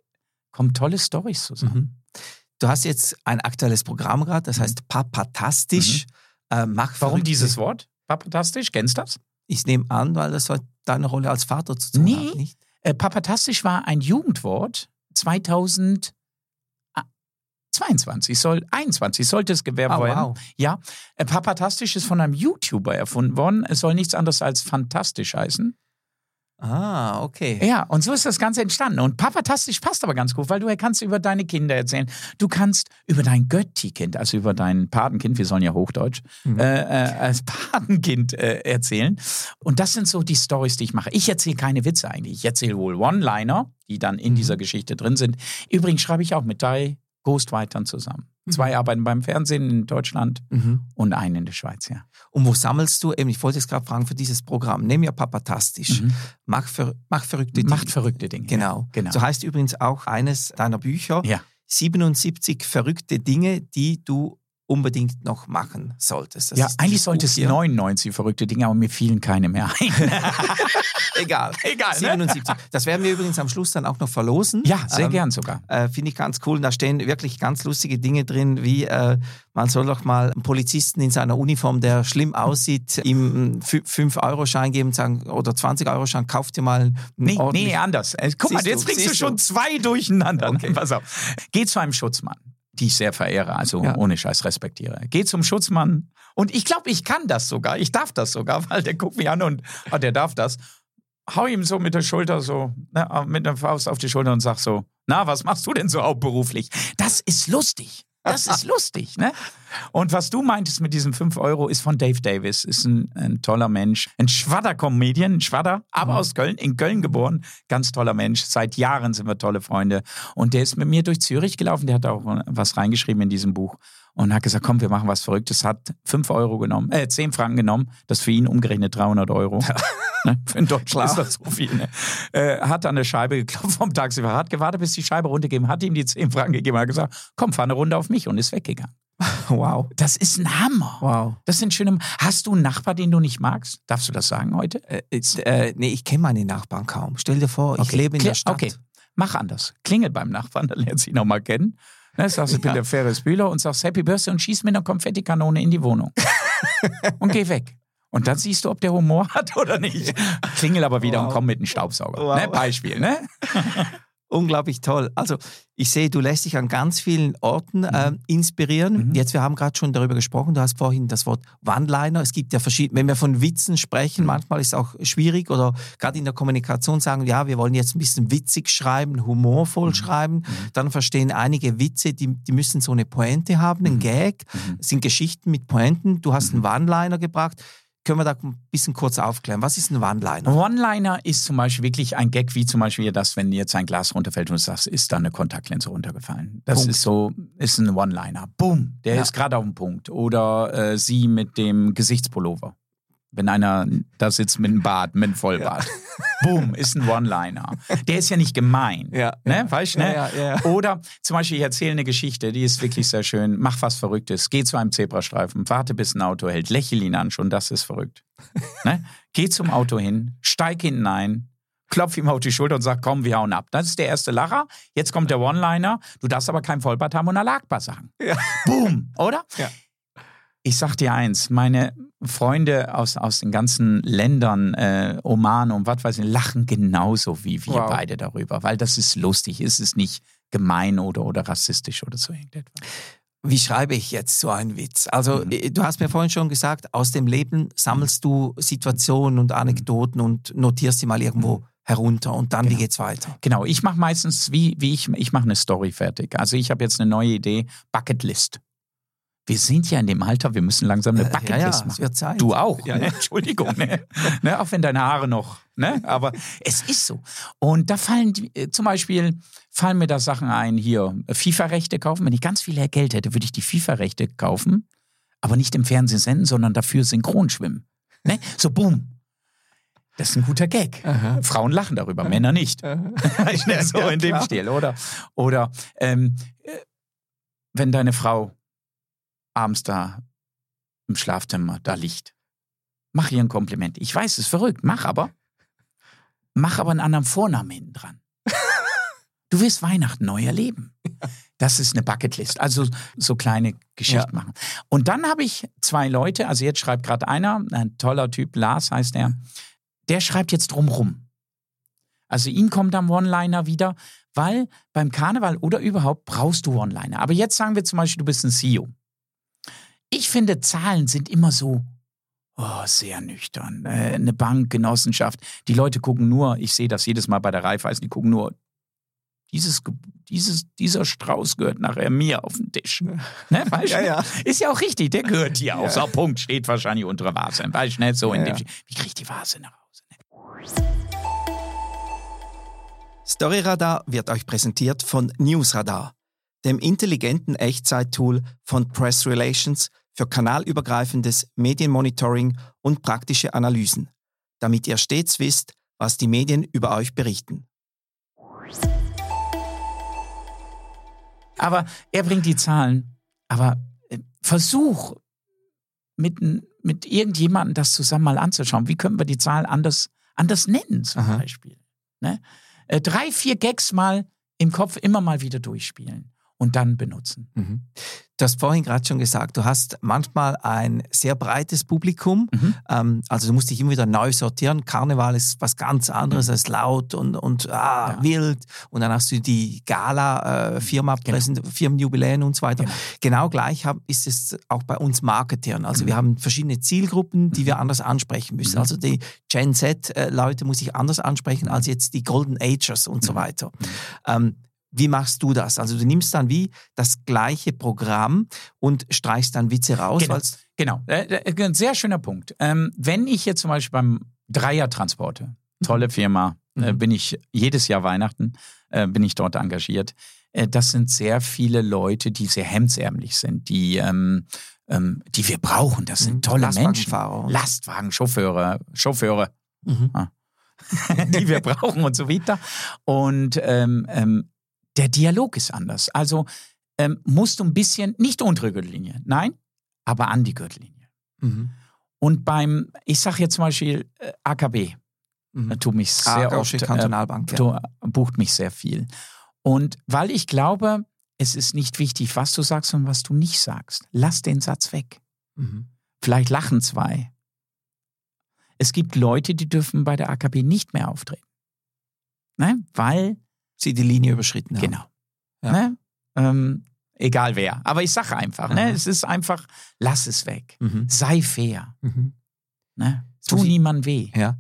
Speaker 1: kommen tolle Stories zusammen. Mhm.
Speaker 3: Du hast jetzt ein aktuelles Programm gerade, das mhm. heißt Papatastisch.
Speaker 1: Mhm. Äh, mach Warum dieses Wort? Papatastisch, kennst du das?
Speaker 3: Ich nehme an, weil das deine Rolle als Vater zu tun nee, hat, nicht?
Speaker 1: Äh, Papatastisch war ein Jugendwort 2022 soll 21 sollte es gewährt oh, werden. Wow. Ja, äh, Papatastisch ist von einem YouTuber erfunden worden. Es soll nichts anderes als fantastisch heißen.
Speaker 3: Ah, okay.
Speaker 1: Ja, und so ist das Ganze entstanden. Und Papatastisch passt aber ganz gut, weil du kannst über deine Kinder erzählen. Du kannst über dein Götti-Kind, also über dein Patenkind, wir sollen ja Hochdeutsch, mhm. äh, äh, als Patenkind äh, erzählen. Und das sind so die Stories, die ich mache. Ich erzähle keine Witze eigentlich. Ich erzähle wohl One-Liner, die dann in mhm. dieser Geschichte drin sind. Übrigens schreibe ich auch mit drei Ghostwritern zusammen. Mhm. Zwei arbeiten beim Fernsehen in Deutschland mhm. und einen in der Schweiz, ja.
Speaker 3: Und wo sammelst du, eben, ich wollte jetzt gerade fragen, für dieses Programm, nimm ja Papatastisch, mhm. mach, ver, mach verrückte
Speaker 1: Dinge. Macht verrückte Dinge.
Speaker 3: Genau. Ja, genau. So heißt übrigens auch eines deiner Bücher, ja. 77 verrückte Dinge, die du unbedingt noch machen solltest.
Speaker 1: Das ja, eigentlich sollte es 99 verrückte Dinge, aber mir fielen keine mehr ein.
Speaker 3: Egal. Egal. 77. Ne? Das werden wir übrigens am Schluss dann auch noch verlosen.
Speaker 1: Ja, sehr ähm, gern sogar.
Speaker 3: Äh, Finde ich ganz cool. Da stehen wirklich ganz lustige Dinge drin, wie äh, man soll doch mal einen Polizisten in seiner Uniform, der schlimm aussieht, ihm einen 5-Euro-Schein geben sagen, oder 20-Euro-Schein, kauft dir mal einen
Speaker 1: Nee, nee anders. Äh, guck siehst mal, jetzt bringst du schon du? zwei durcheinander. Okay. Pass auf. Geh zu einem Schutzmann die ich sehr verehre, also ja. ohne Scheiß respektiere. Geh zum Schutzmann und ich glaube, ich kann das sogar. Ich darf das sogar, weil der guckt mich an und oh, der darf das. Hau ihm so mit der Schulter so, ne, mit der Faust auf die Schulter und sag so, na, was machst du denn so hauptberuflich? Das ist lustig. Das ist lustig, ne? Und was du meintest mit diesen 5 Euro ist von Dave Davis. Ist ein, ein toller Mensch. Ein Schwadder-Comedian, ein Schwadder, aber mhm. aus Köln, in Köln geboren. Ganz toller Mensch. Seit Jahren sind wir tolle Freunde. Und der ist mit mir durch Zürich gelaufen. Der hat auch was reingeschrieben in diesem Buch und hat gesagt, komm, wir machen was Verrücktes. Hat 5 Euro genommen, äh, 10 Franken genommen. Das für ihn umgerechnet 300 Euro. ne? Für einen Deutschen ist das so viel. Ne? Äh, hat an der Scheibe geklopft vom Taxifahrer, hat gewartet, bis die Scheibe runtergegeben hat, ihm die 10 Franken gegeben, hat gesagt, komm, fahr eine Runde auf mich und ist weggegangen.
Speaker 3: Wow.
Speaker 1: Das ist ein Hammer.
Speaker 3: Wow.
Speaker 1: Das sind schöne. Hast du einen Nachbar, den du nicht magst? Darfst du das sagen heute?
Speaker 3: Äh, äh, nee, ich kenne meine Nachbarn kaum. Stell dir vor, ich lebe in der Stadt.
Speaker 1: Okay, mach anders. Klingel beim Nachbarn, dann lernt sie ihn nochmal kennen. Ne, sagst, ich bin der Ferris Bühler und sagst Happy Birthday und schieß mit einer Konfettikanone in die Wohnung. und geh weg. Und dann siehst du, ob der Humor hat oder nicht. Klingel aber wieder wow. und komm mit einem Staubsauger. Wow. Ne? Beispiel, ne?
Speaker 3: unglaublich toll. Also ich sehe, du lässt dich an ganz vielen Orten äh, inspirieren. Mhm. Jetzt, wir haben gerade schon darüber gesprochen, du hast vorhin das Wort One-Liner. Es gibt ja verschiedene, wenn wir von Witzen sprechen, mhm. manchmal ist es auch schwierig oder gerade in der Kommunikation sagen, ja, wir wollen jetzt ein bisschen witzig schreiben, humorvoll mhm. schreiben. Mhm. Dann verstehen einige Witze, die, die müssen so eine Pointe haben, einen mhm. Gag. Es sind Geschichten mit Pointen. Du hast einen One-Liner gebracht. Können wir da ein bisschen kurz aufklären? Was ist ein One-Liner?
Speaker 1: One-Liner ist zum Beispiel wirklich ein Gag, wie zum Beispiel das, wenn jetzt ein Glas runterfällt und du sagst, ist da eine Kontaktlinse runtergefallen. Das Punkt. ist so, ist ein One-Liner. Boom, der ja. ist gerade auf dem Punkt. Oder äh, sie mit dem Gesichtspullover wenn einer da sitzt mit einem Bart, mit einem Vollbart. Ja. Boom, ist ein One-Liner. Der ist ja nicht gemein. Ja. Ne? Weißt du, ne? Ja, ja, Oder zum Beispiel, ich erzähle eine Geschichte, die ist wirklich sehr schön. Mach was Verrücktes. Geh zu einem Zebrastreifen, warte, bis ein Auto hält, lächel ihn an, schon das ist verrückt. ne? Geh zum Auto hin, steig hinten ein, klopf ihm auf die Schulter und sag, komm, wir hauen ab. Das ist der erste Lacher. Jetzt kommt der One-Liner. Du darfst aber kein Vollbart haben und erlagbar sagen. Ja. Boom, oder? Ja. Ich sag dir eins, meine Freunde aus, aus den ganzen Ländern, äh, Oman und was weiß ich, lachen genauso wie wir wow. beide darüber, weil das ist lustig, ist es nicht gemein oder, oder rassistisch oder so irgendetwas.
Speaker 3: Wie schreibe ich jetzt so einen Witz? Also, mhm. Äh, du hast mir vorhin schon gesagt, aus dem Leben sammelst du Situationen und Anekdoten und notierst sie mal irgendwo mhm. herunter und dann,
Speaker 1: genau.
Speaker 3: wie geht's weiter?
Speaker 1: Genau, ich mache meistens, wie, wie ich, ich mache eine Story fertig. Also ich habe jetzt eine neue Idee, Bucketlist wir sind ja in dem Alter, wir müssen langsam eine Bucketlist ja, ja, machen.
Speaker 3: Wird Zeit.
Speaker 1: Du auch. Ja, ne? Entschuldigung. Ne? ne? Auch wenn deine Haare noch. Ne? Aber es ist so. Und da fallen äh, zum Beispiel fallen mir da Sachen ein, hier FIFA-Rechte kaufen. Wenn ich ganz viel Geld hätte, würde ich die FIFA-Rechte kaufen, aber nicht im Fernsehen senden, sondern dafür synchron schwimmen. Ne? So, boom. Das ist ein guter Gag. Aha. Frauen lachen darüber, Männer nicht. so in dem Stil, oder? Oder ähm, äh, wenn deine Frau abends da im Schlafzimmer da liegt. Mach ihr ein Kompliment. Ich weiß, es ist verrückt. Mach aber. Mach aber einen anderen Vornamen hinten dran. Du wirst Weihnachten neu erleben. Das ist eine Bucketlist. Also so kleine Geschichten ja. machen. Und dann habe ich zwei Leute, also jetzt schreibt gerade einer, ein toller Typ, Lars heißt er, der schreibt jetzt drumrum. Also ihm kommt am One-Liner wieder, weil beim Karneval oder überhaupt brauchst du One-Liner. Aber jetzt sagen wir zum Beispiel, du bist ein CEO. Ich finde, Zahlen sind immer so oh, sehr nüchtern. Äh, eine Bank, Genossenschaft. Die Leute gucken nur, ich sehe das jedes Mal bei der Raiffeisen, die gucken nur, dieses, dieses, dieser Strauß gehört nachher mir auf den Tisch. Ne, weißt ja, ja. Ist ja auch richtig, der gehört hier auch. So, Punkt, steht wahrscheinlich unter der Vase. Weißt du, nicht so in ja, dem, wie kriege ich die Vase nach Hause? Ne?
Speaker 3: Storyradar wird euch präsentiert von Newsradar, dem intelligenten Echtzeit-Tool von Press Relations für kanalübergreifendes Medienmonitoring und praktische Analysen, damit ihr stets wisst, was die Medien über euch berichten.
Speaker 1: Aber er bringt die Zahlen. Aber äh, versuch mit, mit irgendjemandem das zusammen mal anzuschauen. Wie können wir die Zahlen anders, anders nennen zum Aha. Beispiel? Ne? Äh, drei, vier Gags mal im Kopf immer mal wieder durchspielen und dann benutzen. Mhm.
Speaker 3: Du hast vorhin gerade schon gesagt, du hast manchmal ein sehr breites Publikum. Mhm. Ähm, also du musst dich immer wieder neu sortieren. Karneval ist was ganz anderes mhm. als laut und, und ah, ja. wild. Und dann hast du die Gala, äh, Firma, genau. Firmenjubiläen und so weiter. Genau, genau gleich hab, ist es auch bei uns Marketern. Also wir mhm. haben verschiedene Zielgruppen, die wir mhm. anders ansprechen müssen. Mhm. Also die Gen Z-Leute muss ich anders ansprechen als jetzt die Golden Agers und so weiter. Ähm, wie machst du das? Also du nimmst dann wie das gleiche Programm und streichst dann Witze raus.
Speaker 1: Genau, genau. Äh, äh, ein sehr schöner Punkt. Ähm, wenn ich jetzt zum Beispiel beim Dreier-Transporte, tolle mhm. Firma, äh, mhm. bin ich jedes Jahr Weihnachten, bin ich dort engagiert. Das sind sehr viele Leute, die sehr hemdsärmlich sind, die, ähm, ähm, die wir brauchen. Das sind mhm. tolle Menschen. Lastwagen, Chauffeure, Chauffeure. Mhm. Ah. die wir brauchen und so weiter. Und ähm, ähm, der Dialog ist anders. Also ähm, musst du ein bisschen, nicht unter die Gürtellinie, nein, aber an die Gürtellinie. Mhm. Und beim, ich sage jetzt zum Beispiel äh, AKB, mhm. tut mich sehr
Speaker 3: oft, Kantonalbank,
Speaker 1: äh, ja. bucht mich sehr viel. Und weil ich glaube, es ist nicht wichtig, was du sagst und was du nicht sagst. Lass den Satz weg. Mhm. Vielleicht lachen zwei. Es gibt Leute, die dürfen bei der AKB nicht mehr auftreten. Ne? Weil
Speaker 3: sie die Linie überschritten haben.
Speaker 1: Genau. Ja. Ne? Ähm, egal wer. Aber ich sage einfach, ne? es ist einfach, lass es weg. Mhm. Sei fair. Mhm. Ne? Tu niemandem weh.
Speaker 3: Ja.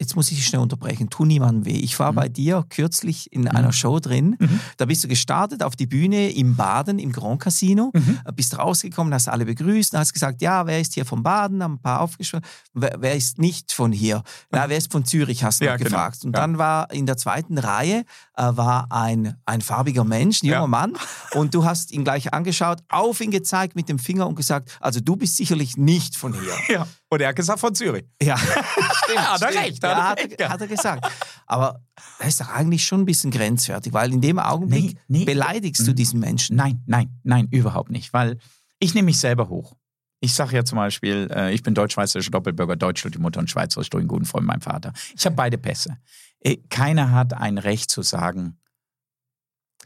Speaker 3: Jetzt muss ich dich schnell unterbrechen. Tu niemandem weh. Ich war mhm. bei dir kürzlich in mhm. einer Show drin. Mhm. Da bist du gestartet auf die Bühne im Baden, im Grand Casino. Mhm. Bist rausgekommen, hast alle begrüßt, hast gesagt, ja, wer ist hier vom Baden? Haben ein paar aufgeschrieben. Wer, wer, ist nicht von hier? Na, wer ist von Zürich? Hast du ja, genau. gefragt. Und ja. dann war in der zweiten Reihe äh, war ein, ein farbiger Mensch, ein junger ja. Mann. Und du hast ihn gleich angeschaut, auf ihn gezeigt mit dem Finger und gesagt, also du bist sicherlich nicht von hier.
Speaker 1: Ja. Und er hat gesagt von Zürich.
Speaker 3: Ja, stimmt. hat er recht. Hat, ja, hat, hat, er gesagt. Aber das ist doch eigentlich schon ein bisschen grenzwertig, weil in dem Augenblick nee, nee. beleidigst du diesen Menschen.
Speaker 1: Nein, nein, nein, überhaupt nicht. Weil ich nehme mich selber hoch. Ich sage ja zum Beispiel, äh, ich bin deutsch-schweizerischer Doppelbürger, Deutsch die Mutter und Schweizerisch durch einen guten Freund, mein Vater. Ich habe beide Pässe. Äh, keiner hat ein Recht zu sagen,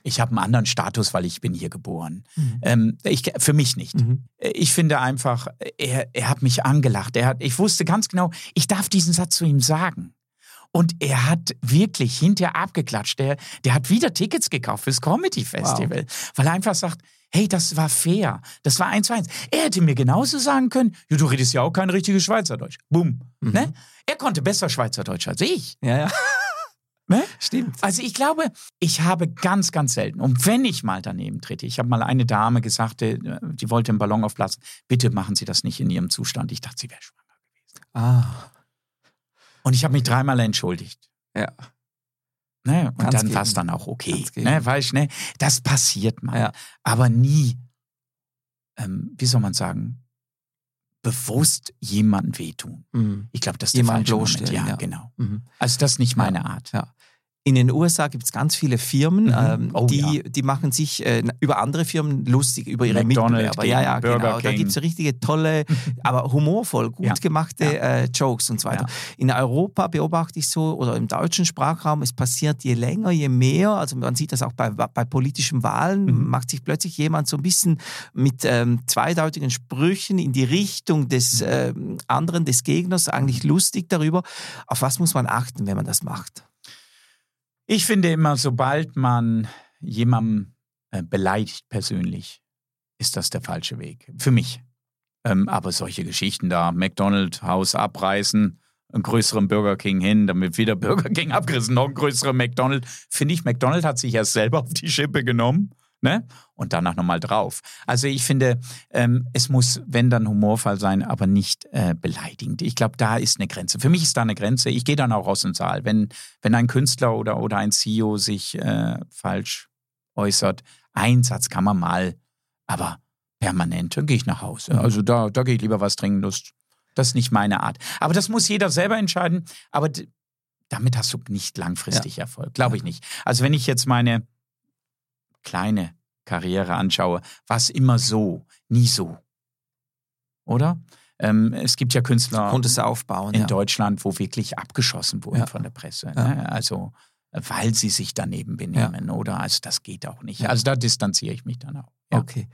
Speaker 1: ich habe einen anderen Status, weil ich bin hier geboren. Mhm. Ähm, ich, für mich nicht. Mhm. Ich finde einfach, er, er hat mich angelacht. Er hat, ich wusste ganz genau, ich darf diesen Satz zu ihm sagen. Und er hat wirklich hinterher abgeklatscht. Der, der hat wieder Tickets gekauft fürs Comedy Festival, wow. weil er einfach sagt, hey, das war fair. Das war eins zu eins. Er hätte mir genauso sagen können, ja, du redest ja auch kein richtiges Schweizerdeutsch. Bumm. Mhm. Ne? Er konnte besser Schweizerdeutsch als ich.
Speaker 3: Ja, ja.
Speaker 1: Ne? Stimmt. Also ich glaube, ich habe ganz, ganz selten, und wenn ich mal daneben trete, ich habe mal eine Dame gesagt, die, die wollte einen Ballon aufblasen, bitte machen Sie das nicht in Ihrem Zustand. Ich dachte, sie wäre schwanger gewesen. Ah. Und ich habe mich dreimal entschuldigt.
Speaker 3: Ja.
Speaker 1: Ne? Und Kann's dann war es dann auch okay. Ne? Weil ich, ne? Das passiert mal. Ja. Aber nie, ähm, wie soll man sagen, bewusst jemandem wehtun. Mhm. Ich glaube, das ist
Speaker 3: Jemand der falsche Moment.
Speaker 1: Ja, ja. genau. Mhm. Also das ist nicht meine. Art.
Speaker 3: Ja. In den USA gibt es ganz viele Firmen, mhm. ähm, oh, die, ja. die machen sich äh, über andere Firmen lustig, über ihre McDonald's Mitbewerber. Ja, ja, Burger genau. King. Da gibt es richtige tolle, aber humorvoll, gut ja. gemachte. Äh, Jokes und so weiter. In Europa beobachte ich so, oder im deutschen Sprachraum, es passiert je länger, je mehr. Also man sieht das auch bei, bei politischen Wahlen, mhm. macht sich plötzlich jemand so ein bisschen mit ähm, zweideutigen Sprüchen in die Richtung des äh, anderen, des Gegners, eigentlich lustig darüber. Auf was muss man achten, wenn man das macht?
Speaker 1: Ich finde immer, sobald man jemanden äh, beleidigt persönlich, ist das der falsche Weg. Für mich. Ähm, aber solche Geschichten da, McDonald's, Haus abreißen, einen größeren Burger King hin, damit wieder Burger King abgerissen, noch ein größerer McDonald's. Finde ich, McDonald's hat sich erst selber auf die Schippe genommen ne? Und danach nochmal drauf. Also ich finde, ähm, es muss, wenn dann humorvoll sein, aber nicht äh, beleidigend. Ich glaube, da ist eine Grenze. Für mich ist da eine Grenze. Ich gehe dann auch aus dem Saal. Wenn, wenn ein Künstler oder, oder ein CEO sich äh, falsch äußert, ein Satz kann man mal, aber permanent, dann gehe ich nach Hause. Mhm. Also da, da gehe ich lieber was trinken. Das, das ist nicht meine Art. Aber das muss jeder selber entscheiden. Aber damit hast du nicht langfristig ja. Erfolg. Glaube ich nicht. Also wenn ich jetzt meine kleine Karriere anschaue, war es immer so, nie so. Oder? Ähm, es gibt ja Künstler
Speaker 3: aufbauen,
Speaker 1: in
Speaker 3: ja.
Speaker 1: Deutschland, wo wirklich abgeschossen wurden ja. von der Presse. Ne? Also, weil sie sich daneben benehmen, oder? Also, das geht auch nicht. Also, da distanziere ich mich dann auch.
Speaker 3: Okay.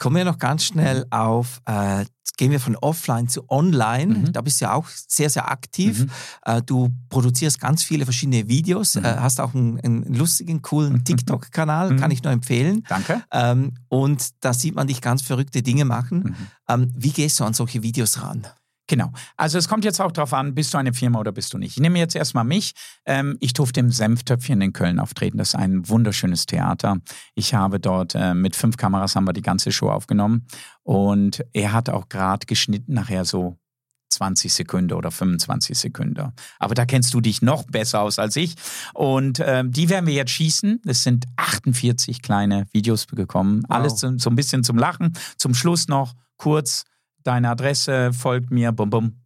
Speaker 3: Kommen wir noch ganz schnell auf, äh, gehen wir von offline zu online. Mhm. Da bist du ja auch sehr, sehr aktiv. Mhm. Äh, du produzierst ganz viele verschiedene Videos, mhm. äh, hast auch einen, einen lustigen, coolen mhm. TikTok-Kanal, kann ich nur empfehlen.
Speaker 1: Danke.
Speaker 3: Ähm, und da sieht man dich ganz verrückte Dinge machen. Mhm. Ähm, wie gehst du an solche Videos ran?
Speaker 1: Genau. Also es kommt jetzt auch darauf an, bist du eine Firma oder bist du nicht. Ich nehme jetzt erstmal mich. Ähm, ich durfte im Senftöpfchen in Köln auftreten. Das ist ein wunderschönes Theater. Ich habe dort äh, mit fünf Kameras haben wir die ganze Show aufgenommen. Und er hat auch gerade geschnitten, nachher so 20 Sekunden oder 25 Sekunden. Aber da kennst du dich noch besser aus als ich. Und ähm, die werden wir jetzt schießen. Es sind 48 kleine Videos gekommen. Wow. Alles so, so ein bisschen zum Lachen. Zum Schluss noch kurz deine Adresse, folgt mir, bum bum.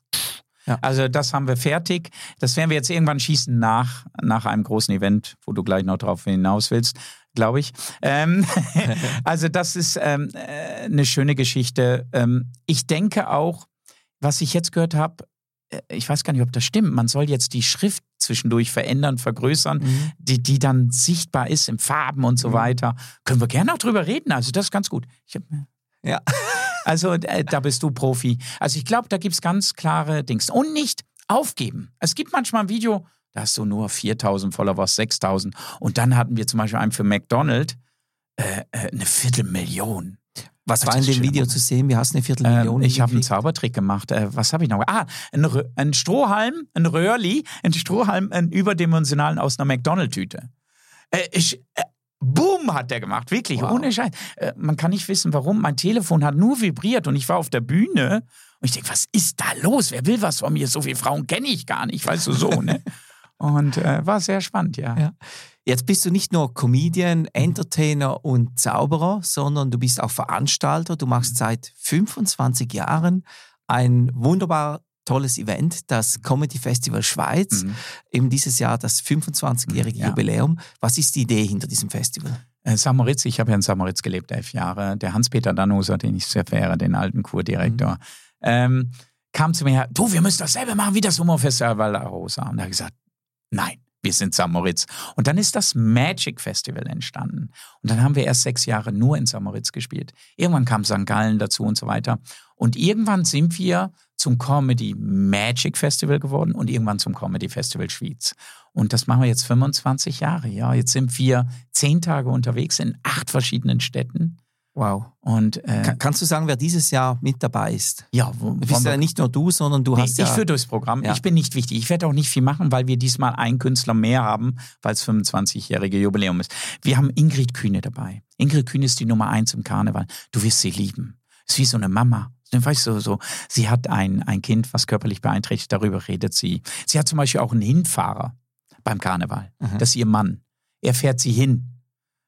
Speaker 1: Ja. Also das haben wir fertig. Das werden wir jetzt irgendwann schießen nach, nach einem großen Event, wo du gleich noch drauf hinaus willst, glaube ich. Ähm, also das ist ähm, äh, eine schöne Geschichte. Ähm, ich denke auch, was ich jetzt gehört habe, äh, ich weiß gar nicht, ob das stimmt, man soll jetzt die Schrift zwischendurch verändern, vergrößern, mhm. die, die dann sichtbar ist in Farben und so mhm. weiter. Können wir gerne auch drüber reden. Also das ist ganz gut. Ich hab, ja. Also äh, da bist du Profi. Also ich glaube, da gibt es ganz klare Dings. Und nicht aufgeben. Es gibt manchmal ein Video, da hast du nur 4000 Followers, 6000. Und dann hatten wir zum Beispiel einen für McDonald's äh, äh, eine Viertelmillion.
Speaker 3: Was war in dem Video zu sehen? Wie hast du eine Viertelmillion?
Speaker 1: Ähm, ich habe einen Zaubertrick gemacht. Äh, was habe ich noch? Ah, ein, ein, Strohhalm, ein Röhrli, ein Strohhalm, einen überdimensionalen aus einer McDonald-Tüte. Äh, ich, äh, Boom hat der gemacht, wirklich, wow. ohne Scheiß. Äh, man kann nicht wissen, warum. Mein Telefon hat nur vibriert und ich war auf der Bühne und ich denke, was ist da los? Wer will was von mir? So viele Frauen kenne ich gar nicht, weißt du so, ne? Und äh, war sehr spannend, ja. ja.
Speaker 3: Jetzt bist du nicht nur Comedian, Entertainer und Zauberer, sondern du bist auch Veranstalter. Du machst seit 25 Jahren ein wunderbar tolles Event, das Comedy Festival Schweiz. Mhm. Eben dieses Jahr das 25-jährige ja. Jubiläum. Was ist die Idee hinter diesem Festival?
Speaker 1: Äh, Samoritz, ich habe ja in Samoritz gelebt, elf Jahre. Der Hans-Peter Danoser, den ich sehr verehre, den alten Kurdirektor, mhm. ähm, kam zu mir, du, wir müssen dasselbe machen wie das Humorfestival La Rosa. Und er hat gesagt, nein, wir sind Samoritz. Und dann ist das Magic Festival entstanden. Und dann haben wir erst sechs Jahre nur in Samoritz gespielt. Irgendwann kam St. Gallen dazu und so weiter. Und irgendwann sind wir zum Comedy Magic Festival geworden und irgendwann zum Comedy Festival Schwyz. Und das machen wir jetzt 25 Jahre. Ja, jetzt sind wir zehn Tage unterwegs in acht verschiedenen Städten.
Speaker 3: Wow. Und äh, kannst du sagen, wer dieses Jahr mit dabei ist?
Speaker 1: Ja,
Speaker 3: wo, bist ja nicht nur du, sondern du nee, hast
Speaker 1: ja.
Speaker 3: Ich
Speaker 1: führe durchs Programm. Ja. Ich bin nicht wichtig. Ich werde auch nicht viel machen, weil wir diesmal einen Künstler mehr haben, weil es 25-jährige Jubiläum ist. Wir haben Ingrid Kühne dabei. Ingrid Kühne ist die Nummer eins im Karneval. Du wirst sie lieben. Ist wie so eine Mama. Weißt du, so, sie hat ein, ein Kind, was körperlich beeinträchtigt, darüber redet sie. Sie hat zum Beispiel auch einen Hinfahrer beim Karneval. Mhm. Das ist ihr Mann. Er fährt sie hin.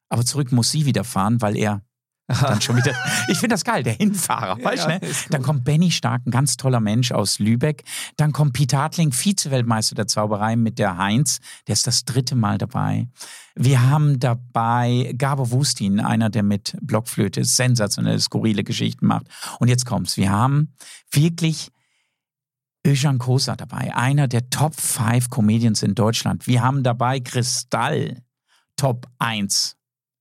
Speaker 1: Aber zurück muss sie wieder fahren, weil er dann schon wieder. Ich finde das geil, der Hinfahrer, weißt? Ja, ne? Dann kommt Benny Stark, ein ganz toller Mensch aus Lübeck. Dann kommt Peter Hartling, Vize-Weltmeister der Zauberei mit der Heinz. Der ist das dritte Mal dabei. Wir haben dabei Gabor Wustin, einer, der mit Blockflöte sensationelle, skurrile Geschichten macht. Und jetzt kommt's. Wir haben wirklich Özcan Kosa dabei, einer der Top 5 Comedians in Deutschland. Wir haben dabei Kristall, Top 1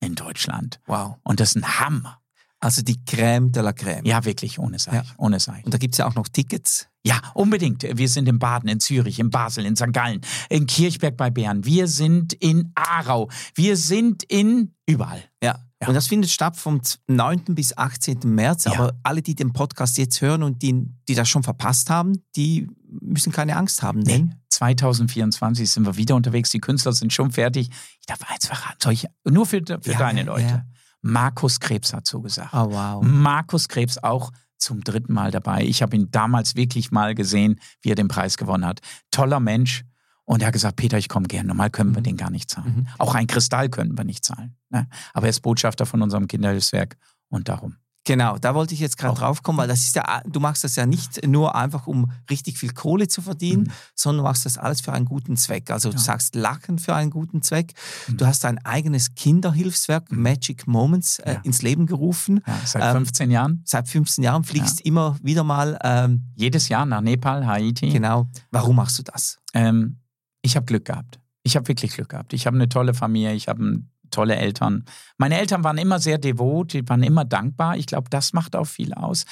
Speaker 1: in Deutschland.
Speaker 3: Wow.
Speaker 1: Und das ist ein Hammer.
Speaker 3: Also die Crème de la Crème.
Speaker 1: Ja, wirklich, ohne Seich. Ja. Ohne Seich.
Speaker 3: Und da gibt es ja auch noch Tickets.
Speaker 1: Ja, unbedingt. Wir sind in Baden, in Zürich, in Basel, in St. Gallen, in Kirchberg bei Bern. Wir sind in Aarau. Wir sind in überall.
Speaker 3: Ja. Ja. Und das findet statt vom 9. bis 18. März. Ja. Aber alle, die den Podcast jetzt hören und die, die das schon verpasst haben, die müssen keine Angst haben.
Speaker 1: Denn nee. 2024 sind wir wieder unterwegs. Die Künstler sind schon fertig. Ich darf eins verraten. Soll ich, nur für, für ja, deine Leute. Markus Krebs hat zugesagt.
Speaker 3: Oh, wow.
Speaker 1: Markus Krebs auch zum dritten Mal dabei. Ich habe ihn damals wirklich mal gesehen, wie er den Preis gewonnen hat. Toller Mensch. Und er hat gesagt, Peter, ich komme gerne. Normal können wir mhm. den gar nicht zahlen. Mhm. Auch ein Kristall können wir nicht zahlen. Ne? Aber er ist Botschafter von unserem Kinderhilfswerk und darum.
Speaker 3: Genau, da wollte ich jetzt gerade drauf kommen, weil das ist ja, du machst das ja nicht nur einfach, um richtig viel Kohle zu verdienen, mhm. sondern du machst das alles für einen guten Zweck. Also ja. du sagst Lachen für einen guten Zweck. Mhm. Du hast ein eigenes Kinderhilfswerk, mhm. Magic Moments, äh, ja. ins Leben gerufen.
Speaker 1: Ja, seit 15 ähm, Jahren.
Speaker 3: Seit 15 Jahren fliegst immer wieder mal. Ähm,
Speaker 1: Jedes Jahr nach Nepal, Haiti.
Speaker 3: Genau. Warum machst du das?
Speaker 1: Ähm, ich habe Glück gehabt. Ich habe wirklich Glück gehabt. Ich habe eine tolle Familie, ich habe ein tolle Eltern. Meine Eltern waren immer sehr devot, die waren immer dankbar. Ich glaube, das macht auch viel aus.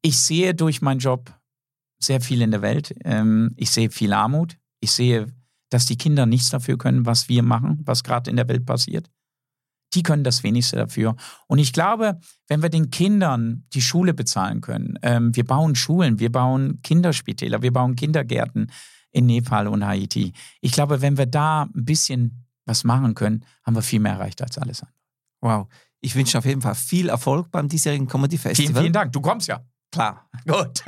Speaker 1: Ich sehe durch meinen Job sehr viel in der Welt. Ähm, ich sehe viel Armut. Ich sehe, dass die Kinder nichts dafür können, was wir machen, was gerade in der Welt passiert. die können das wenigste dafür. Und ich glaube, wenn wir den Kindern die Schule bezahlen können, ähm, wir bauen Schulen, wir bauen Kinderspitäler, wir bauen Kindergärten in Nepal und Haiti. Ich glaube, wenn wir da ein bisschen was machen können, haben wir viel mehr erreicht als alles andere.
Speaker 3: Wow. Ich wünsche auf jeden Fall viel Erfolg beim diesjährigen Comedy Festival.
Speaker 1: Vielen, vielen Dank. Du kommst ja.
Speaker 3: Klar.
Speaker 1: Gut.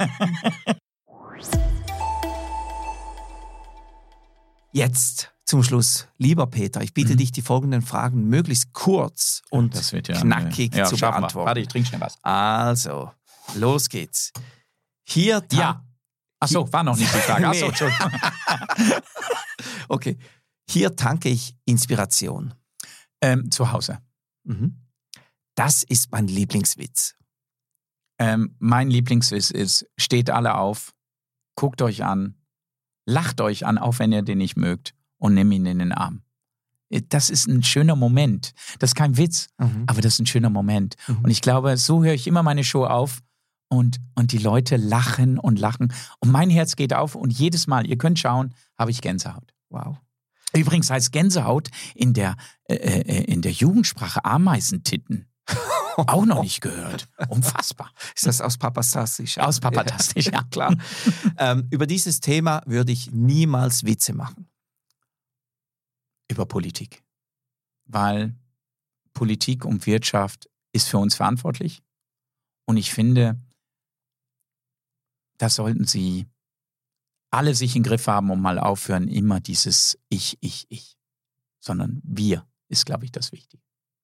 Speaker 3: Jetzt zum Schluss, lieber Peter, ich bitte mhm. dich, die folgenden Fragen möglichst kurz und ja, knackig ja, zu beantworten.
Speaker 1: Wir. Warte, ich trinke schnell was.
Speaker 3: Also, los geht's. Hier.
Speaker 1: Ja. Achso, war noch nicht die Frage. Achso, Entschuldigung.
Speaker 3: okay. Hier tanke ich Inspiration.
Speaker 1: Ähm, zu Hause.
Speaker 3: Mhm. Das ist mein Lieblingswitz.
Speaker 1: Ähm, mein Lieblingswitz ist, steht alle auf, guckt euch an, lacht euch an, auch wenn ihr den nicht mögt, und nehmt ihn in den Arm. Das ist ein schöner Moment. Das ist kein Witz, mhm. aber das ist ein schöner Moment. Mhm. Und ich glaube, so höre ich immer meine Show auf und, und die Leute lachen und lachen. Und mein Herz geht auf und jedes Mal, ihr könnt schauen, habe ich Gänsehaut.
Speaker 3: Wow.
Speaker 1: Übrigens heißt Gänsehaut in der, äh, äh in der Jugendsprache Ameisentitten. Auch noch nicht gehört. Unfassbar.
Speaker 3: Ist das aus Papastastisch?
Speaker 1: Aus Papastastisch, ja klar.
Speaker 3: ähm, über dieses Thema würde ich niemals Witze machen.
Speaker 1: Über Politik. Weil Politik und Wirtschaft ist für uns verantwortlich. Und ich finde, das sollten Sie alle sich in den Griff haben und mal aufhören, immer dieses Ich, Ich, Ich. Sondern wir ist, glaube ich, das Wichtige.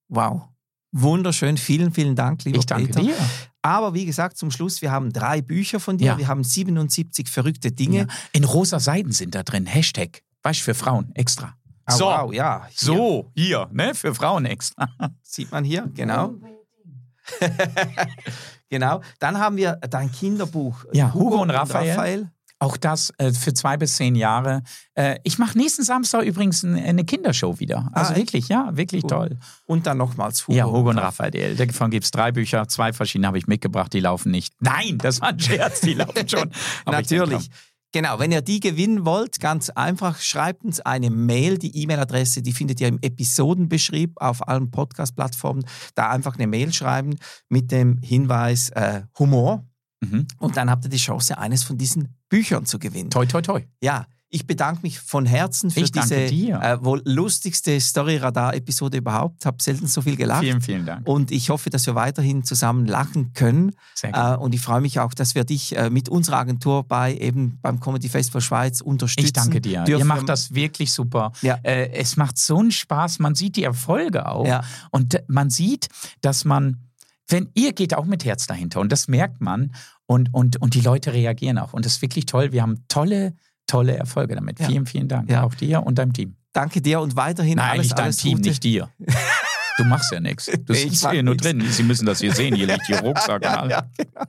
Speaker 3: Wow. Wunderschön, vielen, vielen Dank, lieber
Speaker 1: ich danke
Speaker 3: Peter.
Speaker 1: Dir.
Speaker 3: Aber wie gesagt, zum Schluss, wir haben drei Bücher von dir, ja. wir haben 77 verrückte Dinge. Ja.
Speaker 1: In rosa Seiten sind da drin, Hashtag, weißt du, für Frauen extra.
Speaker 3: Oh, so, wow, ja.
Speaker 1: Hier. So, hier, ne, für Frauen extra.
Speaker 3: Sieht man hier, genau. genau. Dann haben wir dein Kinderbuch.
Speaker 1: Ja, Hugo, Hugo und Raphael. Raphael. Auch das äh, für zwei bis zehn Jahre. Äh, ich mache nächsten Samstag übrigens eine Kindershow wieder. Also ah, wirklich, ja, wirklich cool. toll.
Speaker 3: Und dann nochmals
Speaker 1: Hugo. Ja, Hugo und Raphael. Davon gibt es drei Bücher, zwei verschiedene habe ich mitgebracht, die laufen nicht. Nein, das war ein Scherz, die laufen schon.
Speaker 3: Natürlich. Genau, wenn ihr die gewinnen wollt, ganz einfach, schreibt uns eine Mail. Die E-Mail-Adresse, die findet ihr im Episodenbeschrieb auf allen Podcast-Plattformen. Da einfach eine Mail schreiben mit dem Hinweis äh, Humor. Mhm. Und dann habt ihr die Chance, eines von diesen Büchern zu gewinnen.
Speaker 1: Toi, toi, toi.
Speaker 3: Ja, ich bedanke mich von Herzen für
Speaker 1: ich
Speaker 3: diese äh, wohl lustigste Story-Radar-Episode überhaupt. Habe selten so viel gelacht.
Speaker 1: Vielen, vielen Dank.
Speaker 3: Und ich hoffe, dass wir weiterhin zusammen lachen können. Sehr gut. Äh, und ich freue mich auch, dass wir dich äh, mit unserer Agentur bei eben beim Comedy Festival Schweiz unterstützen. Ich
Speaker 1: danke dir. Dürfen. Ihr macht das wirklich super. Ja. Äh, es macht so einen Spaß. Man sieht die Erfolge auch. Ja. Und man sieht, dass man wenn ihr geht auch mit Herz dahinter und das merkt man und, und, und die Leute reagieren auch. Und das ist wirklich toll. Wir haben tolle, tolle Erfolge damit. Ja. Vielen, vielen Dank. Ja. Auch dir und deinem Team.
Speaker 3: Danke dir und weiterhin
Speaker 1: Nein,
Speaker 3: alles,
Speaker 1: nicht deinem Team,
Speaker 3: Gute.
Speaker 1: nicht dir. Du machst ja nichts. Du nee, sitzt hier nur drin. Sie müssen das hier sehen. Hier liegt hier Rucksack ja, und alles. Genau.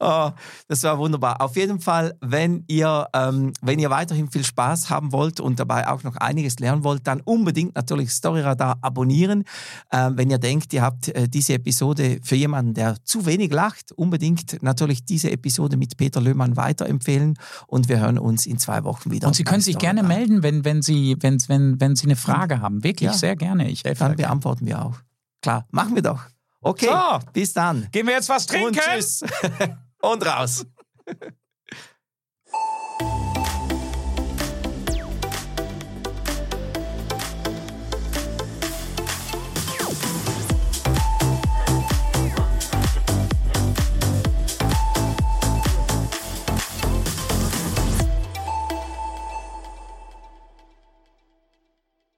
Speaker 3: Oh, das war wunderbar. Auf jeden Fall, wenn ihr, ähm, wenn ihr weiterhin viel Spaß haben wollt und dabei auch noch einiges lernen wollt, dann unbedingt natürlich Storyradar abonnieren. Ähm, wenn ihr denkt, ihr habt äh, diese Episode für jemanden, der zu wenig lacht, unbedingt natürlich diese Episode mit Peter Löhmann weiterempfehlen und wir hören uns in zwei Wochen wieder.
Speaker 1: Und Sie können sich gerne melden, wenn, wenn, Sie, wenn, wenn, wenn Sie eine Frage haben. Wirklich, ja. sehr gerne. Ich
Speaker 3: helfe. Dann beantworten wir auch. Klar, machen wir doch. Okay, so, bis dann.
Speaker 1: Gehen wir jetzt was trinken?
Speaker 3: Und tschüss. Und raus.